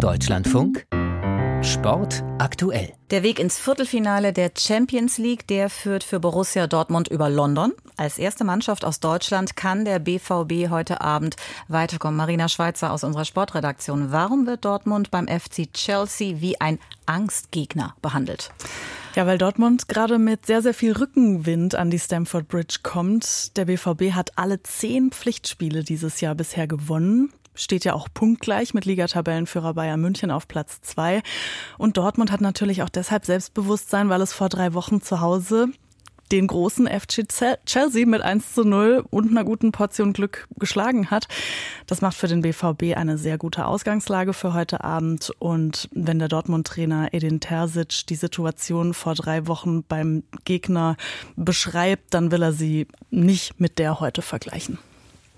Deutschlandfunk Sport aktuell. Der Weg ins Viertelfinale der Champions League, der führt für Borussia Dortmund über London. Als erste Mannschaft aus Deutschland kann der BVB heute Abend weiterkommen. Marina Schweizer aus unserer Sportredaktion. Warum wird Dortmund beim FC Chelsea wie ein Angstgegner behandelt? Ja, weil Dortmund gerade mit sehr, sehr viel Rückenwind an die Stamford Bridge kommt. Der BVB hat alle zehn Pflichtspiele dieses Jahr bisher gewonnen steht ja auch punktgleich mit Ligatabellenführer Bayern München auf Platz zwei. Und Dortmund hat natürlich auch deshalb Selbstbewusstsein, weil es vor drei Wochen zu Hause den großen FC Chelsea mit 1 zu 0 und einer guten Portion Glück geschlagen hat. Das macht für den BVB eine sehr gute Ausgangslage für heute Abend. Und wenn der Dortmund-Trainer Edin Terzic die Situation vor drei Wochen beim Gegner beschreibt, dann will er sie nicht mit der heute vergleichen.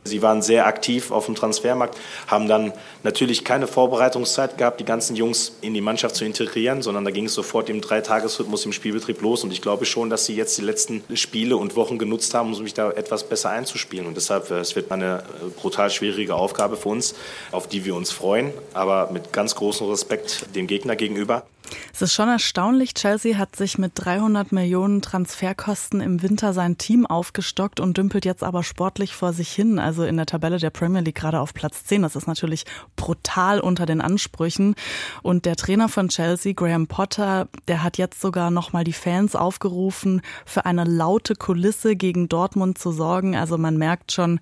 Sie waren sehr aktiv auf dem Transfermarkt, haben dann natürlich keine Vorbereitungszeit gehabt, die ganzen Jungs in die Mannschaft zu integrieren, sondern da ging es sofort im Dreitagesrhythmus im Spielbetrieb los. Und ich glaube schon, dass sie jetzt die letzten Spiele und Wochen genutzt haben, um sich da etwas besser einzuspielen. Und deshalb, äh, es wird eine äh, brutal schwierige Aufgabe für uns, auf die wir uns freuen, aber mit ganz großem Respekt dem Gegner gegenüber. Es ist schon erstaunlich. Chelsea hat sich mit 300 Millionen Transferkosten im Winter sein Team aufgestockt und dümpelt jetzt aber sportlich vor sich hin. Also in der Tabelle der Premier League gerade auf Platz 10. Das ist natürlich brutal unter den Ansprüchen. Und der Trainer von Chelsea, Graham Potter, der hat jetzt sogar nochmal die Fans aufgerufen, für eine laute Kulisse gegen Dortmund zu sorgen. Also man merkt schon,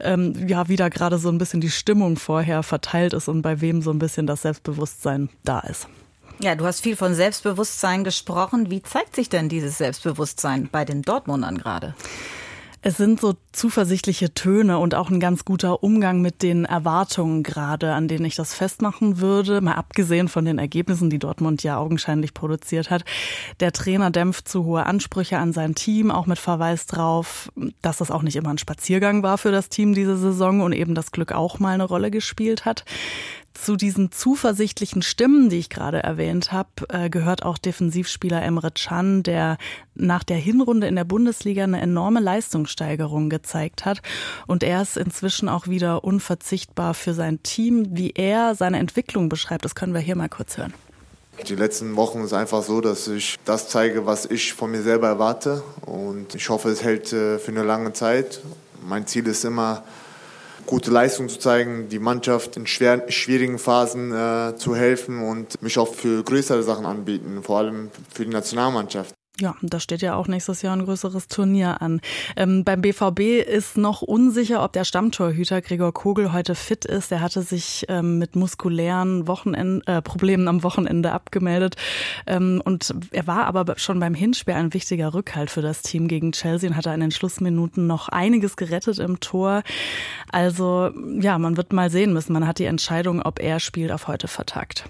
ähm, ja, wie da gerade so ein bisschen die Stimmung vorher verteilt ist und bei wem so ein bisschen das Selbstbewusstsein da ist. Ja, du hast viel von Selbstbewusstsein gesprochen. Wie zeigt sich denn dieses Selbstbewusstsein bei den Dortmundern gerade? Es sind so zuversichtliche Töne und auch ein ganz guter Umgang mit den Erwartungen gerade, an denen ich das festmachen würde, mal abgesehen von den Ergebnissen, die Dortmund ja augenscheinlich produziert hat. Der Trainer dämpft zu hohe Ansprüche an sein Team, auch mit Verweis drauf, dass das auch nicht immer ein Spaziergang war für das Team diese Saison und eben das Glück auch mal eine Rolle gespielt hat. Zu diesen zuversichtlichen Stimmen, die ich gerade erwähnt habe, äh, gehört auch Defensivspieler Emre Can, der nach der Hinrunde in der Bundesliga eine enorme Leistungssteigerung gezeigt hat. Und er ist inzwischen auch wieder unverzichtbar für sein Team. Wie er seine Entwicklung beschreibt, das können wir hier mal kurz hören. Die letzten Wochen ist einfach so, dass ich das zeige, was ich von mir selber erwarte. Und ich hoffe, es hält äh, für eine lange Zeit. Mein Ziel ist immer, gute Leistung zu zeigen, die Mannschaft in schwer, schwierigen Phasen äh, zu helfen und mich auch für größere Sachen anbieten, vor allem für die Nationalmannschaft. Ja, da steht ja auch nächstes Jahr ein größeres Turnier an. Ähm, beim BVB ist noch unsicher, ob der Stammtorhüter Gregor Kogel heute fit ist. Er hatte sich ähm, mit muskulären Wochenend äh, Problemen am Wochenende abgemeldet. Ähm, und er war aber schon beim Hinspiel ein wichtiger Rückhalt für das Team gegen Chelsea und hatte in den Schlussminuten noch einiges gerettet im Tor. Also ja, man wird mal sehen müssen. Man hat die Entscheidung, ob er spielt, auf heute vertagt.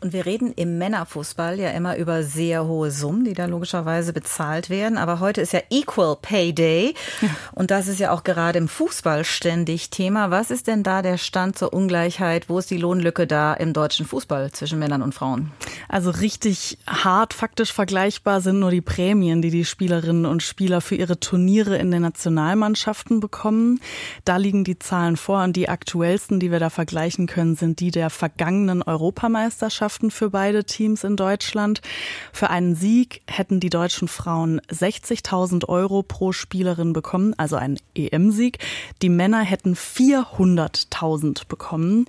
Und wir reden im Männerfußball ja immer über sehr hohe Summen, die da logischerweise bezahlt werden. Aber heute ist ja Equal Pay Day. Ja. Und das ist ja auch gerade im Fußball ständig Thema. Was ist denn da der Stand zur Ungleichheit? Wo ist die Lohnlücke da im deutschen Fußball zwischen Männern und Frauen? Also richtig hart faktisch vergleichbar sind nur die Prämien, die die Spielerinnen und Spieler für ihre Turniere in den Nationalmannschaften bekommen. Da liegen die Zahlen vor und die aktuellsten, die wir da vergleichen können, sind die der vergangenen Europameisterschaft. Mannschaften für beide Teams in Deutschland. Für einen Sieg hätten die deutschen Frauen 60.000 Euro pro Spielerin bekommen, also einen EM-Sieg. Die Männer hätten 400.000 bekommen.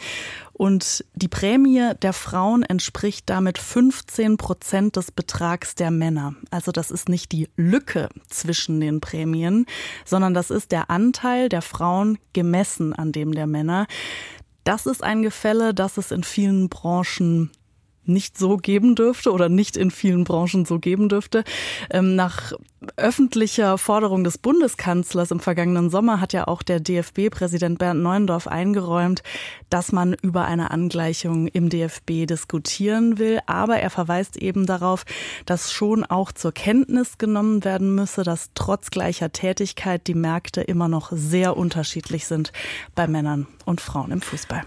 Und die Prämie der Frauen entspricht damit 15 Prozent des Betrags der Männer. Also das ist nicht die Lücke zwischen den Prämien, sondern das ist der Anteil der Frauen gemessen an dem der Männer. Das ist ein Gefälle, das es in vielen Branchen nicht so geben dürfte oder nicht in vielen Branchen so geben dürfte. Ähm, nach öffentlicher Forderung des Bundeskanzlers im vergangenen Sommer hat ja auch der DFB-Präsident Bernd Neuendorf eingeräumt, dass man über eine Angleichung im DFB diskutieren will. Aber er verweist eben darauf, dass schon auch zur Kenntnis genommen werden müsse, dass trotz gleicher Tätigkeit die Märkte immer noch sehr unterschiedlich sind bei Männern und Frauen im Fußball.